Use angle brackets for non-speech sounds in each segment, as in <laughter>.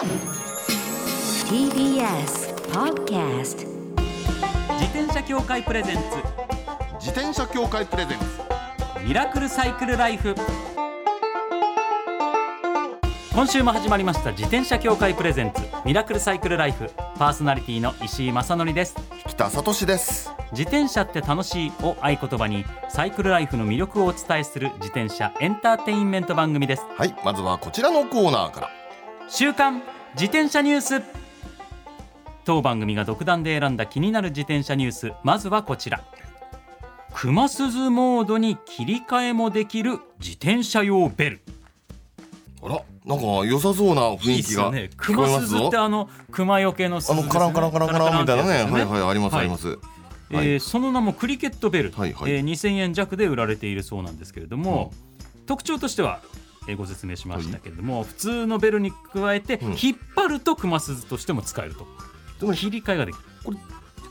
TBS Podcast 自転車協会プレゼンツ。自転車協会プレゼンツ。ミラクルサイクルライフ。今週も始まりました。自転車協会プレゼンツ。ミラクルサイクルライフ。パーソナリティの石井正則です。北里です。自転車って楽しいを合言葉にサイクルライフの魅力をお伝えする自転車エンターテインメント番組です。はいまずはこちらのコーナーから週刊自転車ニュース。当番組が独断で選んだ気になる自転車ニュース。まずはこちら。熊鈴モードに切り替えもできる自転車用ベル。あらなんか良さそうな雰囲気がいいっすよね。熊鈴ってあの熊よけの鈴あのカランカランカランカランみたいなね。はいいはいありますあります。えーその名もクリケットベル、はいはい。えー2000円弱で売られているそうなんですけれども、特徴としては、えーご説明しましたけれども、普通のベルに加えて、うん。引っ張ると熊鈴としても使えると。でも切り替えができる。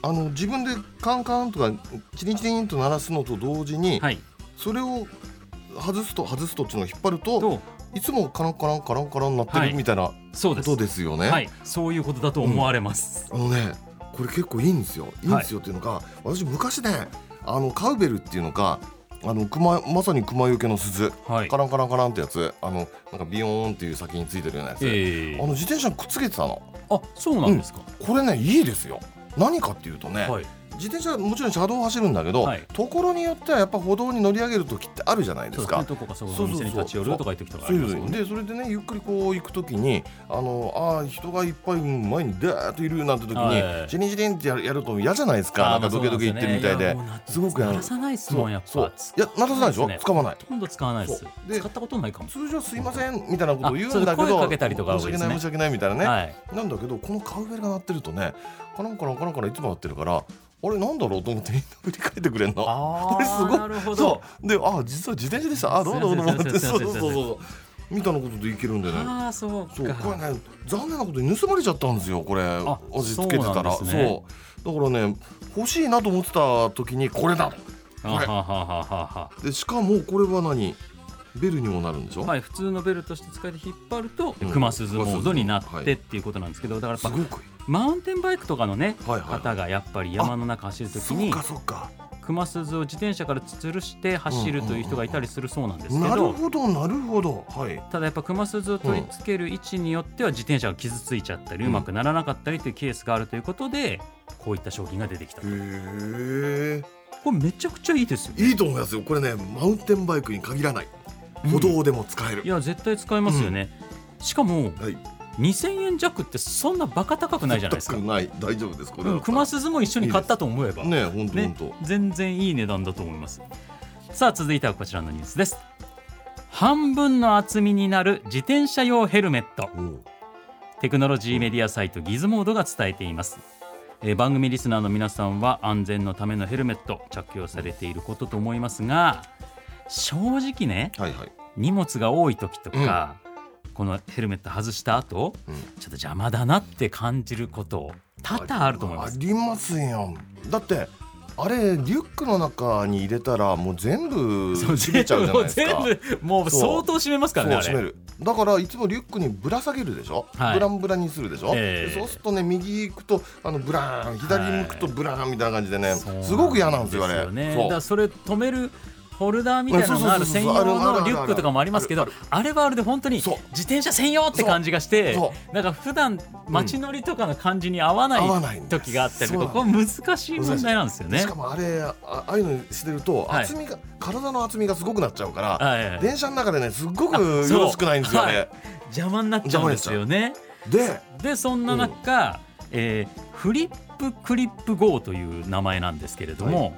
あの自分でカンカンとかチリンチリンと鳴らすのと同時にはい。それを外すと外すとっていうのを引っ張るとといつもカランカランカランカランなってはい。るみたいなそうです。ことですよね。はい。そういうことだと思われます、あのねこれ結構いいんですよ。いいんですよっていうのが、私昔ねあのカウベルっていうのがあの熊まさに熊よけの鈴、はい。カランカランカランってやつ。あのなんかビヨーンっていう先についてるようなやつ、えーあの自転車にくっつけてたの。あそうなんですか、これねいいですよ。何かっていうとね、はい自転車もちろん車道を走るんだけど、はい。ところによってはやっぱ歩道に乗り上げる時ってあるじゃないですか。そうですね。どこかそう立ち寄るとかいう時とかありますもんねでそれでねゆっくりこう行くときにあのあー人がいっぱい前にダーッといるなんて時に、はい。ジリンジリンってやるやると嫌じゃないですか。なんかドキドキ言ってるみたいで。すごくやらさないですもんやっぱ。そう。いや鳴らさないでしょ、使わないほとんど使わないです。で使ったことないかも。通常すいませんみたいなことを言うんだけど声かけたりとか申し訳ない申し訳ないみたいなね、はい。なんだけどこのカウベルが鳴ってるとねカランカランカランカランいつも鳴ってるからあれなんだろうと思ってみんな振り返ってくれんの？あれすごい。なるほど。そう。であ実は自転車でした。あどうどうってそうそうそうそう。みたいなことでいけるんでね。ああそうか。そうこれね残念なことに盗まれちゃったんですよこれ味付けてたら。そうね。そう。だからね欲しいなと思ってた時にこれだこれ。あははははは。でしかもこれは何？ベルにもなるんでしょ、はい普通のベルとして使えて引っ張るとうん。熊鈴モードになっはいてっていうことなんですけどだからすごくいいマウンテンバイクとかのねはいはい。方がやっぱり山の中走るときに熊鈴を自転車から吊るして走るという人がいたりするそうなんですけなるどほどなるほど。はい。ただやっぱ熊鈴を取り付ける位置によっては自転車が傷ついちゃったりうまくならなかったりというケースがあるということでこういった商品が出てきたへえこれめちゃくちゃいいですよね。いいと思いますよ。これねマウンテンバイクに限らない。歩道でも使える、いや絶対使えますよね、しかもはい2000円弱ってそんなバカ高くないじゃないですか。高くない。大丈夫です。これうん、熊鈴も一緒に買ったと思えば。ね本当ね本当。全然いい値段だと思います。さあ続いてはこちらのニュースです。半分の厚みになる自転車用ヘルメット。テクノロジーメディアサイトギズモードが伝えています、えー番組リスナーの皆さんは安全のためのヘルメット着用されていることと思いますが正直ねはいはい。荷物が多い時とか、このヘルメット外した後、うん。ちょっと邪魔だなって感じること多々あると思います。ありますよだってあれリュックの中に入れたらもう全部閉めちゃうじゃないですか。全部もう相当締めますからねだからいつもリュックにぶら下げるでしょ、はい。ブランブランにするでしょ、ええ。でそうするとね右行くとあのブラーン左向くとブラーンみたいな感じでね、そうすごく嫌なんですよあれ。よね、だそれ止めるホルダーみたいなのがある専用のリュックとかもありますけどあれはあれで本当に自転車専用って感じがしてなんか普段街乗りとかの感じに合わない時があったりとかこれ難しい問題なんですよねしか。もあれああいうのしてると厚みが、体の厚みがすごくなっちゃうから、はいはい電車の中でねすっごくよろしくないんですよね、はい邪魔になっちゃうんですよね。ででそんな中、えーフリップクリップ GO という名前なんですけれども、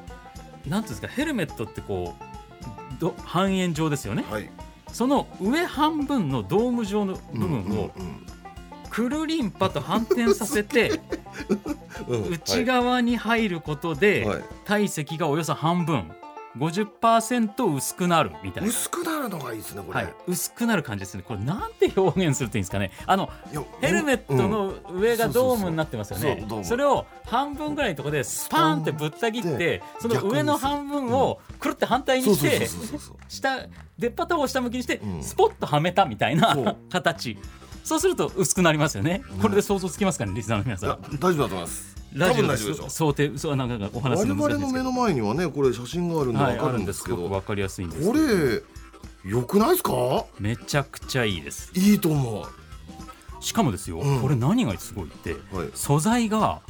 なんていうんですかヘルメットってこう半円状ですよね。はい。その上半分のドーム状の部分をくるりんぱと反転させて <laughs> 内側に入ることで体積がおよそ半分50%薄くなるみたいな。薄くなるのがいいですねこれ、はい、薄くなる感じですね。これなんて表現するといいんですかね。あのヘルメットの上がドームになってますよ。ね。それを半分ぐらいのところでスパーンってぶった切って、その上の半分をくるって反対にして、下出っ張った方を下向きにしてう、ん。スポッとはめたみたいな形。そうすると薄くなりますよね。これで想像つきますかねリスナーの皆さん。大丈夫だと思いますラジオで想定そうなんかお話我するの難しいんですけど。々の目の前にはねこれ写真があるんではいわかるんです。けど、わかりやすいんですこれ良くないですか？めちゃくちゃいいです。いいと思しかもですよ、うん。これ何がすごいってうはい、素材が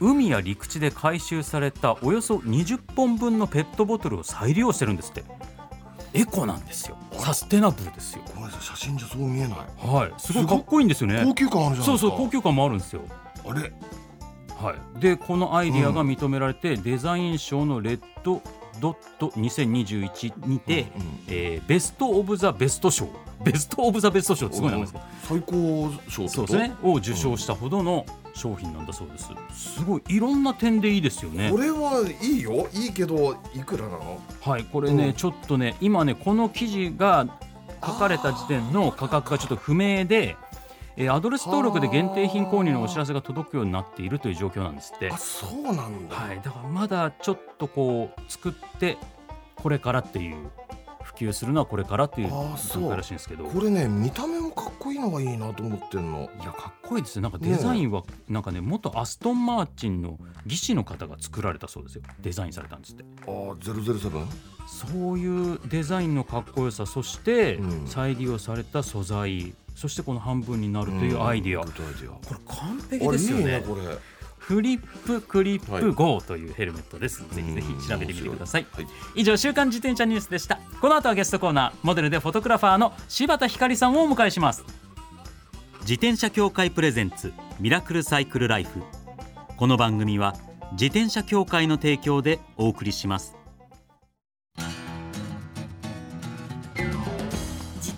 うん、海や陸地で回収されたおよそ20本分のペットボトルを再利用してるんですって。エコなんですよ。サステナブルですよ。ごめんなさい写真じゃそう見えない。はい。すごいかっこいいんですよね。高級感あるじゃないですか。そうそう高級感もあるんですよ。あれ？はい。でこのアイディアが認められて、デザイン賞のレッドドット2021にて、うんうんえーベスト・オブ・ザ・ベスト賞。ベスト・オブ・ザ・ベスト賞ってすごい名前です最高賞そうですね。を受賞したほどの商品なんだそうです。すごい。いろんな点でいいですよね。これはいいよ。いいけどいくらなの？はい。これね、うん。ちょっとね今ねこの記事が書かれた時点の価格がちょっと不明で、えーアドレス登録で限定品購入のお知らせが届くようになっているという状況なんですって。あそうなんだ、はい、だからまだちょっとこう作ってこれからっていう普及するのはこれからっていうあーそう。段階らしいんですけど。これね見た目もかっこいいのがいいなと思ってんの。いやかっこいいです。よなんかデザインはなんかね元アストン・マーチンの技師の方が作られたそうですよ。デザインされたんですって。あー007そういうデザインのかっこよさそしてうん。再利用された素材そしてこの半分になるというアイディア、うんこれ完璧ですよね。ねこれフリップクリッはいプ GO というヘルメットです、ぜひぜひ調べてみてください。はい。以上週刊自転車ニュースでした。この後はゲストコーナーモデルでフォトグラファーの柴田ひかりさんをお迎えします。自転車協会プレゼンツミラクルサイクルライフ。この番組は自転車協会の提供でお送りします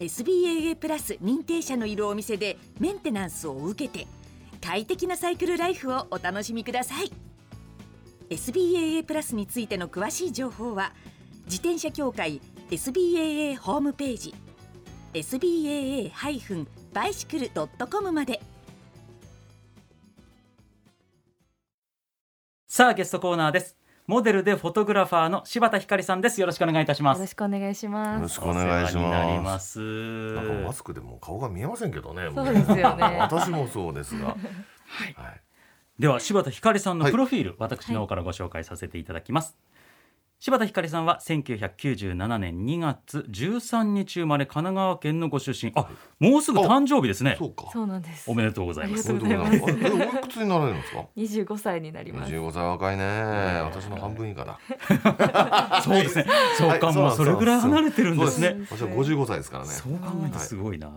SBAA プラス認定者のいるお店でメンテナンスを受けて快適なサイクルライフをお楽しみください。SBAA プラスについての詳しい情報は自転車協会 SBAA ホームページ SBAA-bicycle.com まで。さあゲストコーナーです。モデルでフォトグラファーの柴田ひかりさんです。よろしくお願いいたします。よろしくお願いしよます。ろしくお願いしまます。すなんかマスクでも顔が見えませんけどねそうですよね。<laughs> 私もそうですが。はい、では柴田ひかりさんのはい。プロフィール、私の方からご紹介させていただきます、柴田ひかりさんは1997年2月13日生まれ神奈川県のご出身。あもうすぐ誕生日ですね。そうか。そうなんです。お。めでとうございます。ありがとうございます。おいくつになられるんですか？二十五歳になります。25歳若いね。私の半分以下だ。<laughs> そうですね。そうか、はいもうそれぐらい離れてるんですね。私は55歳ですからね。そう考えてすごいな、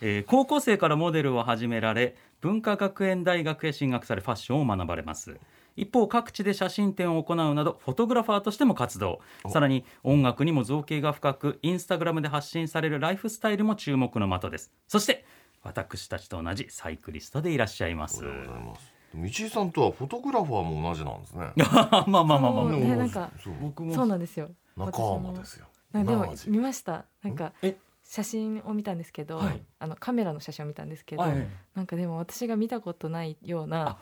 えー高校生からモデルを始められ文化学園大学へ進学されファッションを学ばれます一方各地で写真展を行うなどフォトグラファーとしても活動。さらに音楽にも造形が深くインスタグラムで発信されるライフスタイルも注目の的です。そして私たちと同じサイクリストでいらっしゃいます。ありがとうございます。道井さんとはフォトグラファーも同じなんですね。<laughs> まあまあまあまあねなんかそう僕も。そうなんですよ。仲間ですよ。でも。見ました。なんかえ？写真を見たんですけど、はい。あのカメラの写真を見たんですけど、はいなんかでも私が見たことないようあな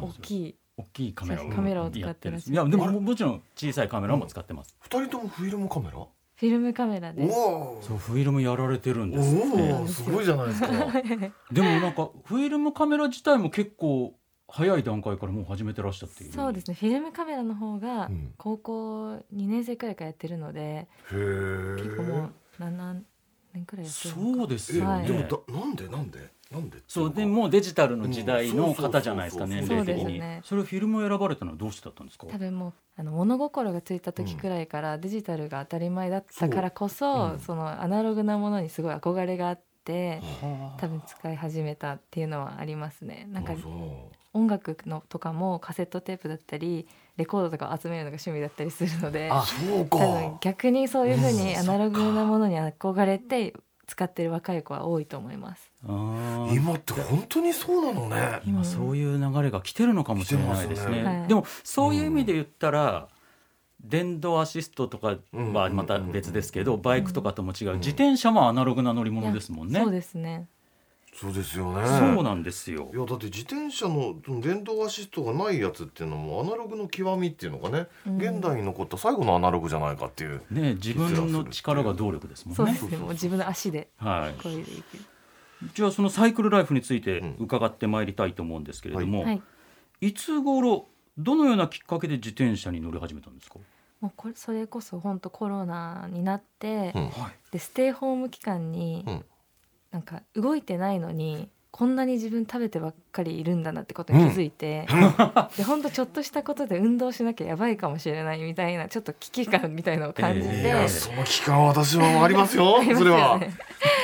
大きい大きいカメラをカメラを使やってらっしゃるいやでもももちろん小さいカメラも使ってます、二人ともフィルムカメラ？フィルムカメラです。そうフィルムやられてるんですおおすごいじゃないですか。<laughs> でもなんかフィルムカメラ自体も結構早い段階からもう始めてらっしゃってそうですね。フィルムカメラの方がうん。高校二年生くらいからやってるので、へ結構もえう七年くらいやってるのかそうですよね、はい。でもだなんでなんで？そうでもうデジタルの時代の方じゃないですかうん年齢的に。そうですね。それをフィルムを選ばれたのはどうしてだったんですか？多分もうあの物心がついた時くらいからデジタルが当たり前だったからこそそう。そ,、のアナログなものにすごい憧れがあってはあ多分使い始めたっていうのはありますね。なんか音楽のとかもカセットテープだったりレコードとかを集めるのが趣味だったりするのであそうか。多分逆にそういうふうにうんアナログなものに憧れて使ってる若い子は多いと思います。今って本当にそうなのね。今そういう流れが来てるのかもしれないですね。ねはい。でもそういう意味で言ったら、電動アシストとかはまた別ですけど、バイクとかとも違う、自転車もアナログな乗り物ですもんね。そうですね。そうですよね。そうなんですよ。いやだって自転車の電動アシストがないやつっていうのもアナログの極みっていうのがね、うん。現代に残った最後のアナログじゃないかっていうね自分の力が動力ですもんね。そうですね。自分の足で。はい。でい。く。じゃあそのサイクルライフについてうん。伺ってまいりたいと思うんですけれども、はい。い、つ頃どのようなきっかけで自転車に乗り始めたんですか、もうこれそれこそ本当コロナになって、うん。はい、でステイホーム期間に、うんなんか動いてないのにこんなに自分食べてばっかりいるんだなってことに気づいて、<laughs> で本当ちょっとしたことで運動しなきゃやばいかもしれないみたいなちょっと危機感みたいのを感じて、ええいやその期間は私もありますよありますそれは。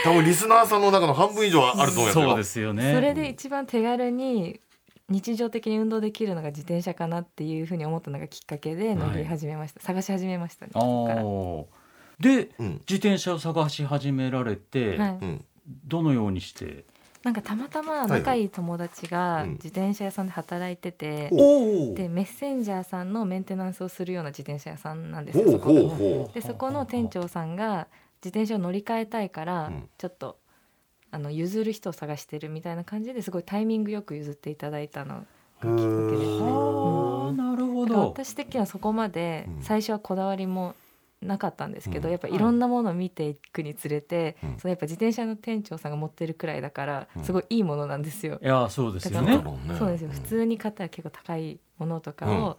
多分リスナーさんの中の半分以上はあると思いますよ。そうですよね。それで一番手軽に日常的に運動できるのが自転車かなっていうふうに思ったのがきっかけで乗り始めました、探し始めましたねでうん。自転車を探し始められて、はい。うんどのようにして？なんかたまたまい仲いい友達がうん。自転車屋さんで働いてて、おでメッセンジャーさんのメンテナンスをするような自転車屋さんなんですよそこでそこの店長さんが自転車を乗り換えたいから、うん。ちょっとあの譲る人を探してるみたいな感じですごいタイミングよく譲っていただいたのがきっかけですね。なるほど。私的にはそこまでうん。最初はこだわりもなかったんですけど、うん。やっぱい。ろんなものを見ていくにつれて、うん。そのやっぱ自転車の店長さんが持ってるくらいだからうん。すごいいいものなんですよ。いやそうですよだね。そうですよ。うん。普通に買ったら結構高いものとかを、うん。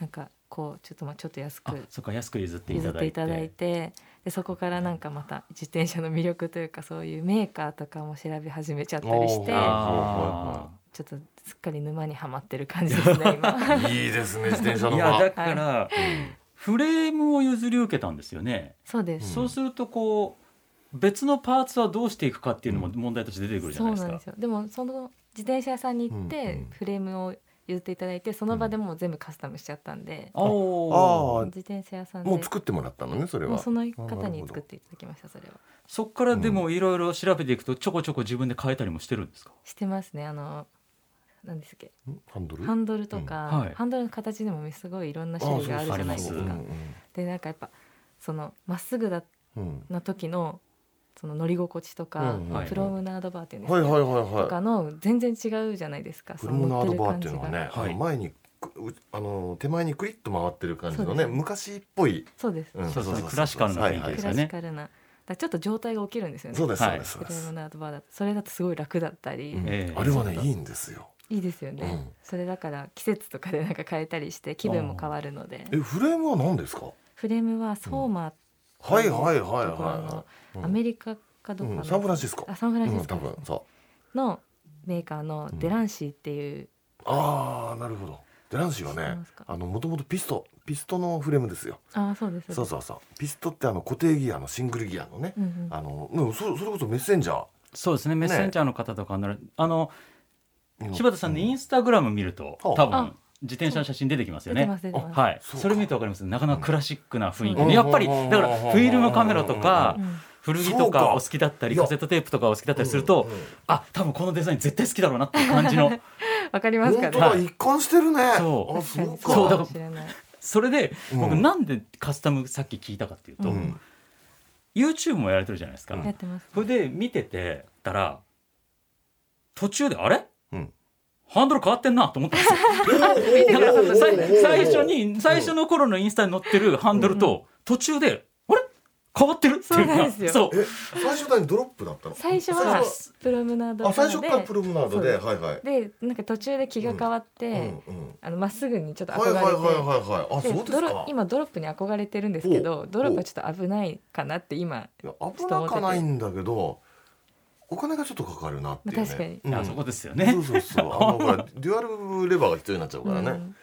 なんかこうちょっとまあちょっと安あくそっか安く譲ってい譲ただいて。っていただいてでそこからなんかまた自転車の魅力というかそういうメーカーとかも調べ始めちゃったりしてちょっとすっかり沼にはまってる感じですね今。<laughs> いいですね自転車のーいやだから、うんフレームを譲り受けたんですよね、そうです、そうするとこう別のパーツはどうしていくかっていうのも問題として出てくるじゃないですか。そうなんですよ。でもその自転車屋さんに行っうんうてん。フレームを譲っていただいてその場でもう全部カスタムしちゃったんで、おー。あ自転車屋さんで。もう作ってもらったのねそれは。もうその方に作っていただきましたそれは。そっからでもいろいろ調べていくとちょこちょこ自分で変えたりもしてるんですか、してますね。あの何ですっけ？んハンドル？ハンドルとか、うん。はい。ハンドルの形でもすごいいろんな種類があるじゃないですか。うそうありでなんかやっぱそのまっすぐだな時のその乗り心地とか、うんはいプロムナードバーっていうんですか、はいはいはい。とはかの全然違うじゃないですか。いプロムナードバーっていうのはね、はい前にあの手前にクリッと回ってる感じのね昔っぽい、そうです、うん。そうそうクラシカルな雰囲気クラですよね。シカルな。だからちょっと状態が起きるんですよね。そうですはいそうです。そうプロです、ムナードバーだとそれだとすごい楽だったり、うん。ええあれはねいいんですよいいですよね、うん。それだから季節とかでなんか変えたりして気分も変わるので。えフレームは何ですか？フレームはソーマはいはいはいはのいはい。アメリカかどうかの、うん。サンフランシスコ。あサンフランシうんスコ多分そのメーカーのデランシーっていう、うああなるほど。デランシーはねあのもともとピストピストのフレームですよ。ああそうですそうそうそうピストってあの固定ギアのシングルギアのね、うんうん。あのうんそそれこそメッセンジャー。そうですね。メッセンジャーの方とかなら、あのうん柴田さんのインスタグラム見ると、うん多分あ。自転車の写真出てきますよね。はいそれ見るとわかります？なかなかクラシックな雰囲気。うん。でやっぱりうん。だからフィルムカメラとかうん。古着とかか。お好きだったりカセットテープとかお好きだったりするとうんうんあ多分このデザイン絶対好きだろうなっていう感じの。<laughs> わかりますかね。本当だ、はい一貫してるね。そう。あそうか。そうだからかもしれない。それで僕うん。なんでカスタムさっき聞いたかっていうと、ううん。YouTube もやられてるじゃないですか、うん。やってます。それで見ててたら途中であれ、うんハンドル変わってんなと思ったんですよ。<laughs> 最初に最初の頃のインスタに載ってるハンドルと途中であれ？変わってる？っていう。そうなんですよ。そう。え最初だにドロップだったの？最初は最プロムナードあ最初からプロロムナードで？はいはい。でなんか途中で気が変わって、あのまっすぐにちょっとはいはい憧れて、はいはいはい。あでそうですか。今ドロップに憧れてるんですけおどドロップはちょっと危ないかなって今危なかないんだけどお金がちょっとかかるなっていうね、まあ確かに。うん。あそこですよね。そうそうそう。あのほら <laughs> デュアルレバーが必要になっちゃうからね、うん。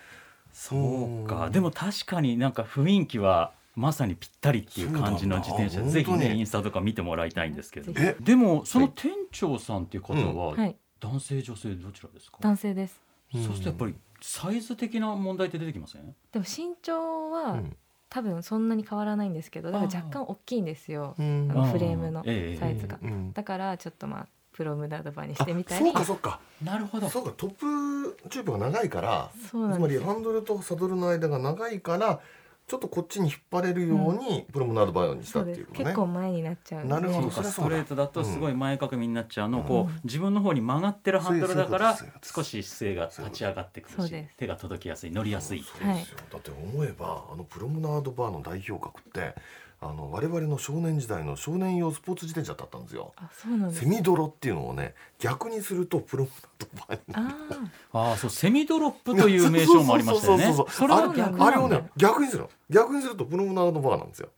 そうか。でも確かになんか雰囲気はまさにぴったりっていう感じの自転車。ぜひねインスタとか見てもらいたいんですけど。えでもその店長さんっていう方ははい。男性女性どちらですか、男性です。そうするとやっぱりサイズ的な問題って出てきません？でも身長は、うん多分そんなに変わらないんですけどだから若干大きいんですよ。うん。あのフレームのええ。サイズが、うん。だからちょっとまあプロムダードバーにしあてみたり。そうかそうか。なるほど。そうかトップチューブが長いからつまりハンドルとサドルの間が長いからちょっとこっちに引っ張れるようにプロムナードバイオにしたっていうね。結構前になっちゃう。なるほど。ストレートだとすごい前かがみになっちゃうのをこう自分の方に曲がってるハンドルだから少し姿勢が立ち上がってくるし手が届きやすい乗りやすいそうですよ、だって思えばあのプロムナードバーの代表格ってあの我々の少年時代の少年用スポーツ自転車だったんですよ。あそうなんですセミドロっていうのをね逆にするとプロムナードバーにあああそうセミドロップという名称もありましたよね。そうそうそうそうそれは逆あれをね逆にするの。逆にするとプロムナードバーなんですよ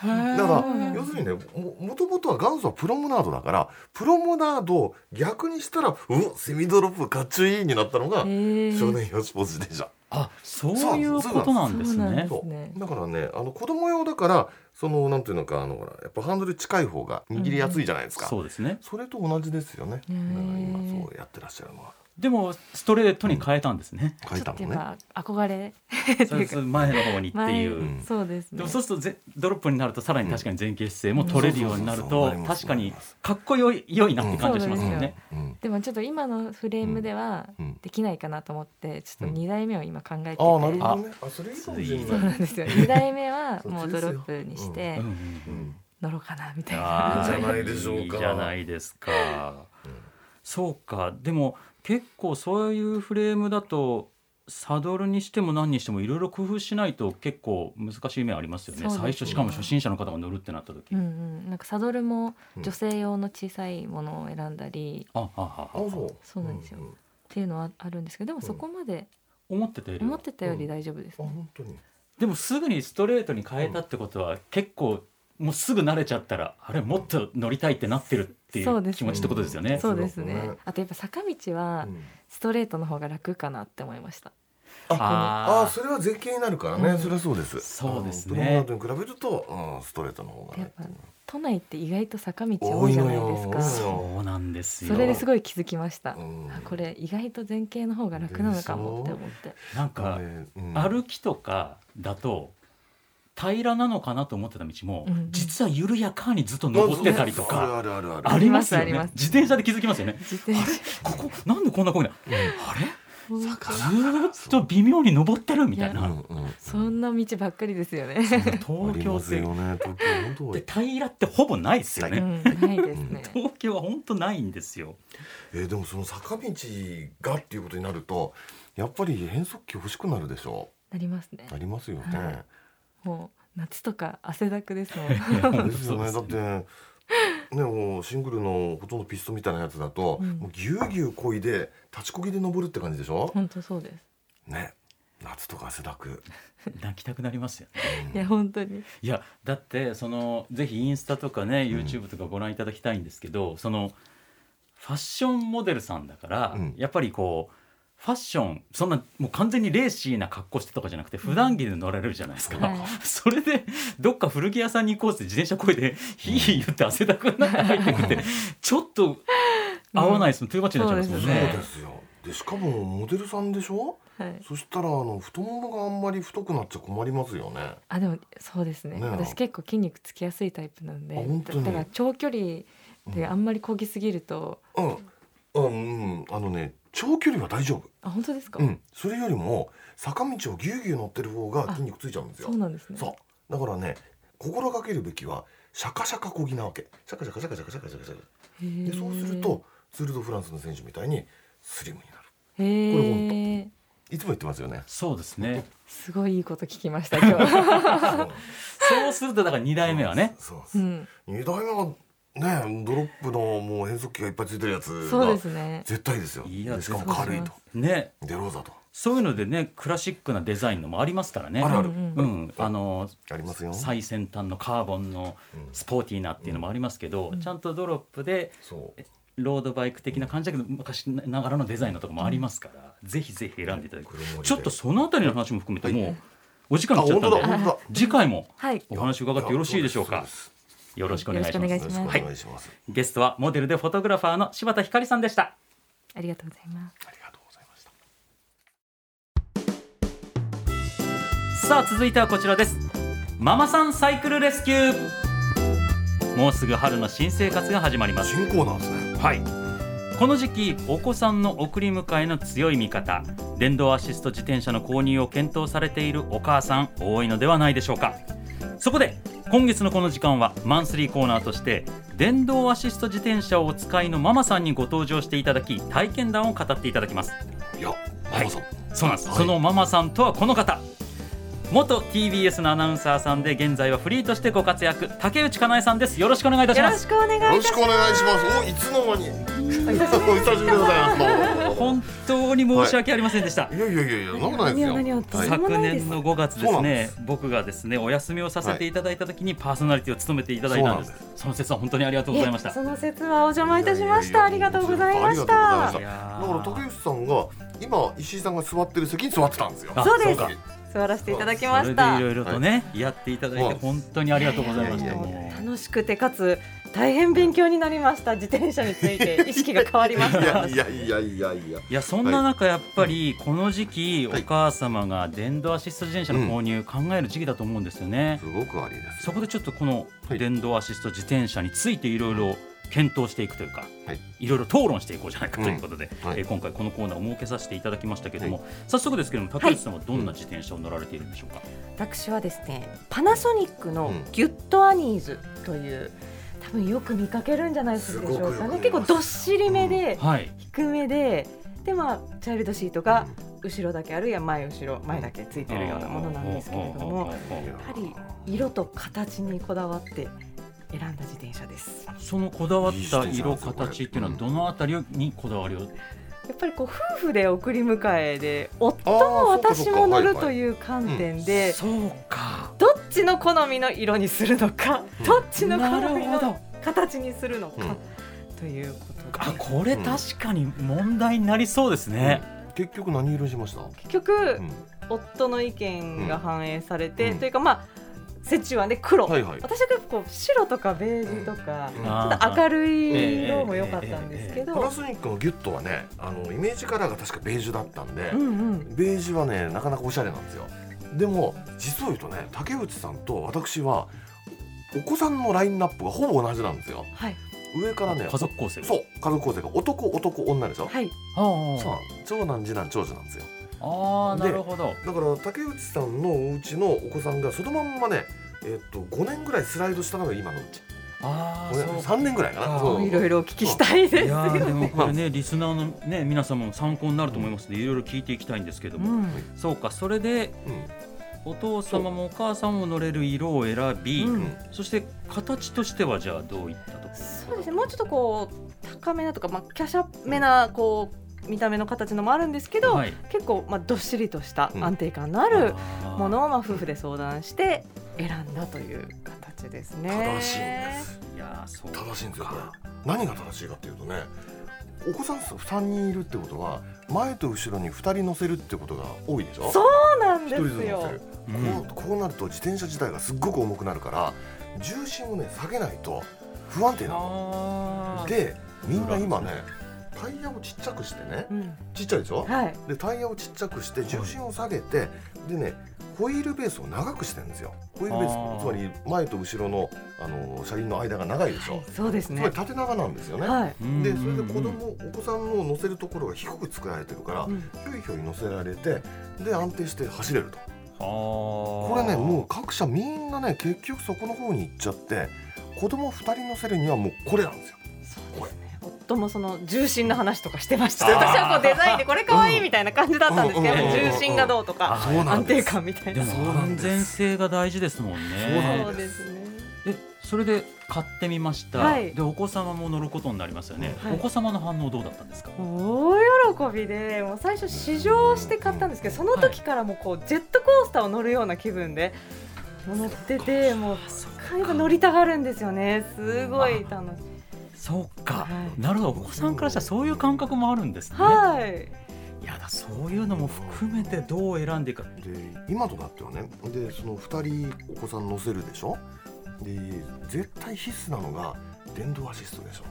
だからうん要するにねももともとは元祖はプロムナードだからプロムナードを逆にしたらうわセミドロップかっちょいいになったのが少年用スポーツ自転車。あそういうことなんですね。だからねあの子供用だからそのなんていうのかあのほらやっぱハンドル近い方が握りやすいじゃないですか、そうですね。それと同じですよね。だかへらー今そうやってらっしゃるのはでもストレートに変えたんですね、書いたのね。ちょっとやっぱ憧れ。そうです前の方にって前いう、うん。そうですね。でもそうするとぜドロップになるとさらに確かに前傾姿勢も取れるようになるうん。と確かにかっこよい良いなって感じがしますようん。ね。うん。でもちょっと今のフレームではうん。できないかなと思ってちょっと2代目を今考えてて、ああなるほどね。あそれいいかもしれそうなんですよ。2代目はもうドロップにしてうんうんうん。乗ろうかなみたいあーないいじゃないでしょうか。いいじゃないですか。そうか。でも結構そういうフレームだとサドルにしても何にしてもいろいろ工夫しないと結構難しい面ありますよね。ね。最初しかも初心者の方が乗るってなった時、うんうん、なんかサドルも女性用の小さいものを選んだり。あああああそうそうなんですよ。んん。っていうのはあるんですけどでもそこまで思ってたよりは。思ってたより大丈夫ですあね、本当に。でもすぐにストレートに変えたってことは、結構もうすぐ慣れちゃったらあれもっと乗りたいってなってるっていそう気持ちってことですよね。そうですね。ね。あとやっぱ坂道はうん。ストレートの方が楽かなって思いました。あああそれは絶景になるからね、うん。それはそうです。そうですね。比べると、うん、ストレートの方が。ねやっぱ都内って意外と坂道多いじゃないですか。よ。そうなんですよ。それですごい気づきました、うん。あこれ意外と前傾の方が楽なのかもって思って。なんか、歩きとかだと平らなのかなと思ってた道も、うん実は緩やかにずっと登ってたりとか。あるあるあるありますよね。自転車で気づきますよね。自転車。ここなんでこんなこいなあれ？ずっと微妙に登ってるみたいな。うんうんそんな道ばっかりですよね、あ東京って。よね東京。本当多でい平らってほぼないですようね、ん、ないですね。東京は本当ないんですよ。えーでもその坂道がっていうことになるとやっぱり変速機欲しくなるでしょ？なりますね。ありますよね、はいもう夏とか汗だくですもん。ですよね。だってねもうシングルのほとんどピストンみたいなやつだと、うん。もうぎゅうぎゅうこいで立ちこぎで登るって感じでしょ、本当そうです。ね。夏とか汗だく、泣きたくなりますよね。いや本当に。いやだってそのぜひインスタとかね YouTube とかご覧いただきたいんですけど、そのファッションモデルさんだから、うん。やっぱりこうファッションそんなもう完全にレーシーな格好してとかじゃなくて普段着で乗られるじゃないですか、はい。それでどっか古着屋さんに行こうって自転車こいで「ひい」言って汗だくになって入ってくって <laughs> ちょっと合わないですもん、トゥーマッチになっちゃいますそうもんね。ですよ。でしかもモデルさんでしょ？はい。そしたらあの太ももがあんまり太くなっちゃ困りますよね。あでもそうですね。ね私結構筋肉つきやすいタイプなんで。あ本当に。だだから長距離であんまり漕ぎすぎると、うんうん、うん、あのね長距離は大丈夫。あ本当ですか、うん。それよりも坂道をぎゅうぎゅう乗ってる方が筋肉ついちゃうんですよ。そうなんですね。そう。だからね心がけるべきはシャカシャカこぎなわけ。シャカシャカシャカシャカシャカシャカシャカ。でそうするとツール・ド・フランスの選手みたいにスリムになる。へこれえいつも言ってますよね。そうですね。すごいいいこと聞きました今日、<laughs> そう。するとだから2代目はね。そううそう、ん、二代目はねドロップのもう変速機がいっぱいついてるやつそうでがすね。絶対ですよ。いやでしかも軽いと。ね。デローザと。そういうのでねクラシックなデザインのもありますからね。あるある。うんうんあのありますよ。最先端のカーボンのスポーティーなっていうのもありますけど、ちゃんとドロップでそう。ロードバイク的な感じだけど昔ながらのデザインのとかもありますから、ぜひぜひ選んでいただきちょっとそのあたりの話も含めてはい。もうお時間あ来ちゃったんで次回もはいお話伺ってよろしいでしょうか？そうですよろしくお願いします。ますそうです。よろしくお願い。ゲストはモデルでフォトグラファーの柴田ひかりさんでした。ありがとうございます。ありがとうございました。さあ続いてはこちらです。ママさんサイクルレスキュー。もうすぐ春の新生活が始まります。新コーナーですね。はい。この時期お子さんの送り迎えの強い味方。電動アシスト自転車の購入を検討されているお母さん多いのではないでしょうか。そこで今月のこの時間はマンスリーコーナーとして電動アシスト自転車をお使いのママさんにご登場していただき体験談を語っていただきます。いやママさん。そうなんです、はい。そのママさんとはこの方元 TBS のアナウンサーさんで現在はフリーとしてご活躍。竹内かなえさんです。よろしくお願いいたします。よろしくお願いよろしくお願いします。おいつの間に。<laughs> お久しぶりでございます。本当に申し訳ありませんでした、い。やいやいやいやそんないですよ。何を何をはい昨年の5月ですねで僕がですねお休みをさせていただいた時にパーソナリティを務めていただいたんです。そうなんその説は本当にありがとうございました。その説はお邪魔いたしました。ありがとうございましありがとうございまた。だから竹内さんが今石井さんが座ってる席に座ってたんですよ。あそうです。か座らせていただきそました。れでいろいろとね、やっていただいて本当にありがとうございました。楽しくてかつ大変勉強になりました。自転車について <laughs> 意識が変わりましいやた。いやいやいやいや。いやそんな中やっぱりこの時期おはい。母様が電動アシスト自転車の購入考える時期だと思うんですよね、すごくありです。そこでちょっとこのはい。電動アシスト自転車についていろいろ検討していくというか、はい。いろいろ討論していこうじゃないかということで、うん。はい。えー今回このコーナーを設けさせていただきましたけれども、早速ですけれども竹内さんはどんな自転車を乗られているんでしょうか、私はですねパナソニックのうんギュットアニーズという多分よく見かけるんじゃないでしょうかね結構どっしりめではい。低めででまあチャイルドシートが後ろだけあるいは前後ろ前だけついてるようなものなんですけれどもやはり色と形にこだわって選んだ自転車です。そのこだわった色形っていうのはどのあたりにこだわりを、やっぱりこう夫婦で送り迎えで夫も私も乗るという観点でそうか。どっちの好みの色にするのかうん。どっちの好みの形にするのかうんということで。あこれ確かに問題になりそうですね、結局何色にしました？結局うん。夫の意見が反映されて、うん。というかまあ折衷案で黒、はいはい。私は結構白とかベージュとか、うん。ちょっと明るい色も良かったんですけど、パナソニックのギュットはねあのイメージカラーが確かベージュだったんで、うんうん。ベージュはねなかなかおしゃれなんですよ。でも実を言うとね竹内さんと私はお子さんのラインナップがほぼ同じなんですよ。はい。上からね家族構成が。そう家族構成が男男女でしょ、はい。そう長男次男長女なんですよあなるほど。だから竹内さんのお家のお子さんがそのまんまねえっと5年ぐらいスライドしたのが今のうち。あ5年3年ぐらいかな。いろいろお聞きしたいですいやーでよ。もこれねリスナーのね皆様も参考になると思いますのでいろいろ聞いていきたいんですけども、うん。そうかそれでうん。お父様もお母さんも乗れる色を選び、うん。そして形としてはじゃあどういったところそうですね。もうちょっとこう高めなとか、まあ、華奢めなこう見た目の形のもあるんですけど、はい。結構、まあ、どっしりとしたうん。安定感のあるものを、まあ、夫婦で相談して選んだという形ですね。正しいんです。いやーそう正しいんですよ何が正しいかっていうとねお子さん3人いるってことは前と後ろに2人乗せるってことが多いでしょ？そうなんですよ。こうこうなると自転車自体がすっごく重くなるから重心をね下げないと不安定なの。でみんな今ねタイヤをちっちゃくしてねうん。ちっちゃいでしょ？はい、でタイヤをちっちゃくして重心を下げてでねホイールベースを長くしてるんですよ。ホイールベあー。ースつまり前と後ろのあの車輪の間が長いでしょ、そうですね。つまり。縦長なんですよね、はい。うん。でそれで子供お子さんの乗せるところが低く作られてるから、うん。ひょいひょい乗せられてで安定して走れると。ここれねもう各社みんなね結局そこの方に行っちゃって子供2人乗せるにはもうこれなんですよ。そうですね。夫もその重心の話とかしてました。<laughs> 私はこうデザインでこれ可愛いみたいな感じだったんですけど、重心がどうとか安定感みたいな。安全性が大事ですもんね。そうです。ね。えそれで買ってみました、はい。でお子様も乗ることになりますよね、はい。お子様の反応どうだったんですか？大喜びでもう最初試乗して買ったんですけどその時からもうこうジェットコースターを乗るような気分で乗っててもう乗りたがるんですよね。すごい楽しいそうか、はい。なるほど。お子さんからしたらそういう感覚もあるんですね、はい。いやだそういうのも含めてどう選んでいくか。で今となってはね。でその2人お子さん乗せるでしょ？で絶対必須なのが電動アシストでしょ。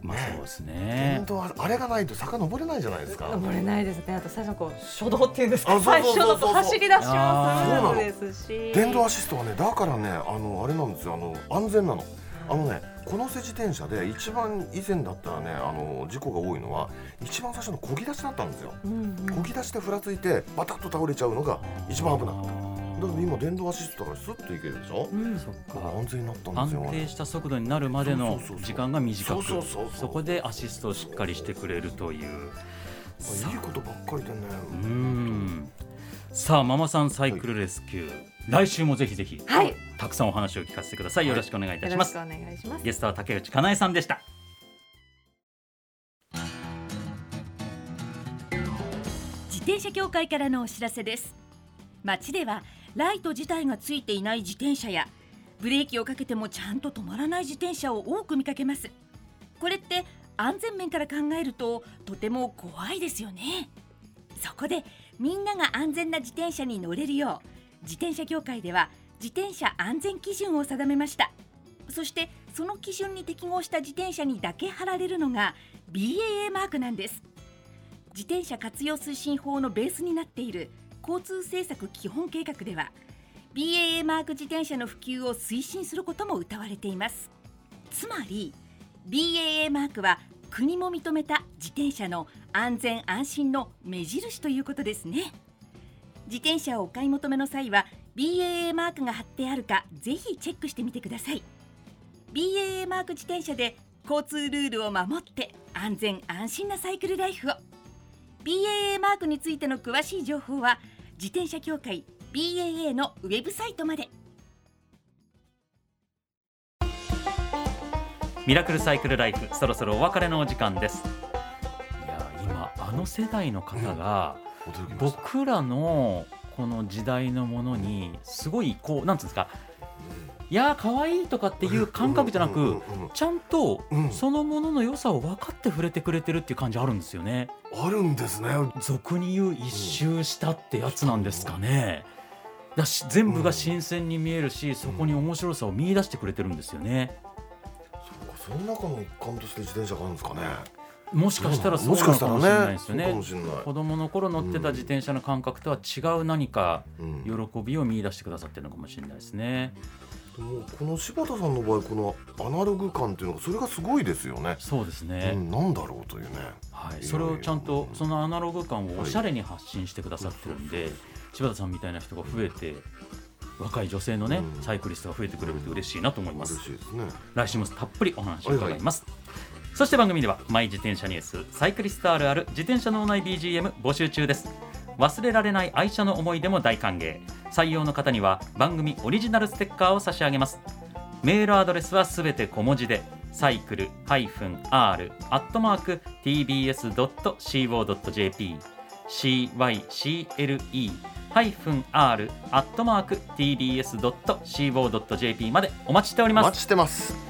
まあね。そうです電ね動ああれがないと坂登れないじゃないですか。登れないですね。あと最初こう初動っていうんですか。最初の走り出しもスムあーズですし電動アシストはねだからねあのあれなんですよ。あの安全なのあのねこの瀬自転車で一番以前だったらねあの事故が多いのは一番最初の漕ぎ出しだったんですよ。うんうん。漕ぎ出してふらついてバタッと倒れちゃうのが一番危なかった。だあから今電動アシストだからスッといけるでしょ？うん。そっだか。安全になったんですよ安定した速度になるまでの時間が短くそうそうそうそう。そこでアシストをしっかりしてくれるという。いいことばっかりでね。うーん。さあママさんサイクルレスキュー、来週もぜひぜひ、はい。たくさんお話を聞かせてください。よろしくお願いいたします、お願いします。ゲストは竹内かなえさんでした。自転車協会からのお知らせです。街ではライト自体がついていない自転車やブレーキをかけてもちゃんと止まらない自転車を多く見かけます。これって安全面から考えるととても怖いですよね。そこでみんなが安全な自転車に乗れるよう自転車協会では自転車安全基準を定めました。そしてその基準に適合した自転車にだけ貼られるのが BAA マークなんです。自転車活用推進法のベースになっている交通政策基本計画では BAA マーク自転車の普及を推進することも謳われています。つまり BAA マークは国も認めた自転車の安全安心の目印ということですね。自転車をお買い求めの際は BAA マークが貼ってあるかぜひチェックしてみてください。BAA マーク自転車で交通ルールを守って安全安心なサイクルライフを。BAA マークについての詳しい情報は自転車協会 BAA のウェブサイトまで。ミラクルサイクルライフそろそろお別れのお時間です。いや今あの世代の方が驚きました僕らのこの時代のものにすごいこうなんつうんですかいやー可愛いとかっていう感覚じゃなくちゃんとうん。そのものの良さを分かって触れてくれてるっていう感じあるんですよね。あるんですね。俗に言う一周したってやつなんですかね。だし全部が新鮮に見えるしそこに面白さを見出してくれてるんですよね。そうかその中の一環として自転車があるんですかねもしかしたらそうのかもしれないですよね。もしれない。子供の頃乗ってた自転車の感覚とは違う何かうん喜びを見出してくださってるのかもしれないですね。でもこの柴田さんの場合このアナログ感っていうのがそれがすごいですよね。そうですね、うん、なんだろうというね。はい、それをちゃんとそのアナログ感をおしゃれに発信してくださってるんで、柴田さんみたいな人が増えて若い女性のね、うん。サイクリストが増えてくれると嬉しいなと思います。嬉しいですね。来週もたっぷりお話を伺います、そして番組ではマイ自転車ニュースサイクリストあるある自転車脳内 BGM 募集中です。忘れられない愛車の思い出も大歓迎。採用の方には番組オリジナルステッカーを差し上げます。メールアドレスはすべて小文字でサイクル -r-tbs.co.jp cycle-r-tbs.co.jp までお待ちしております。お待ちしてます。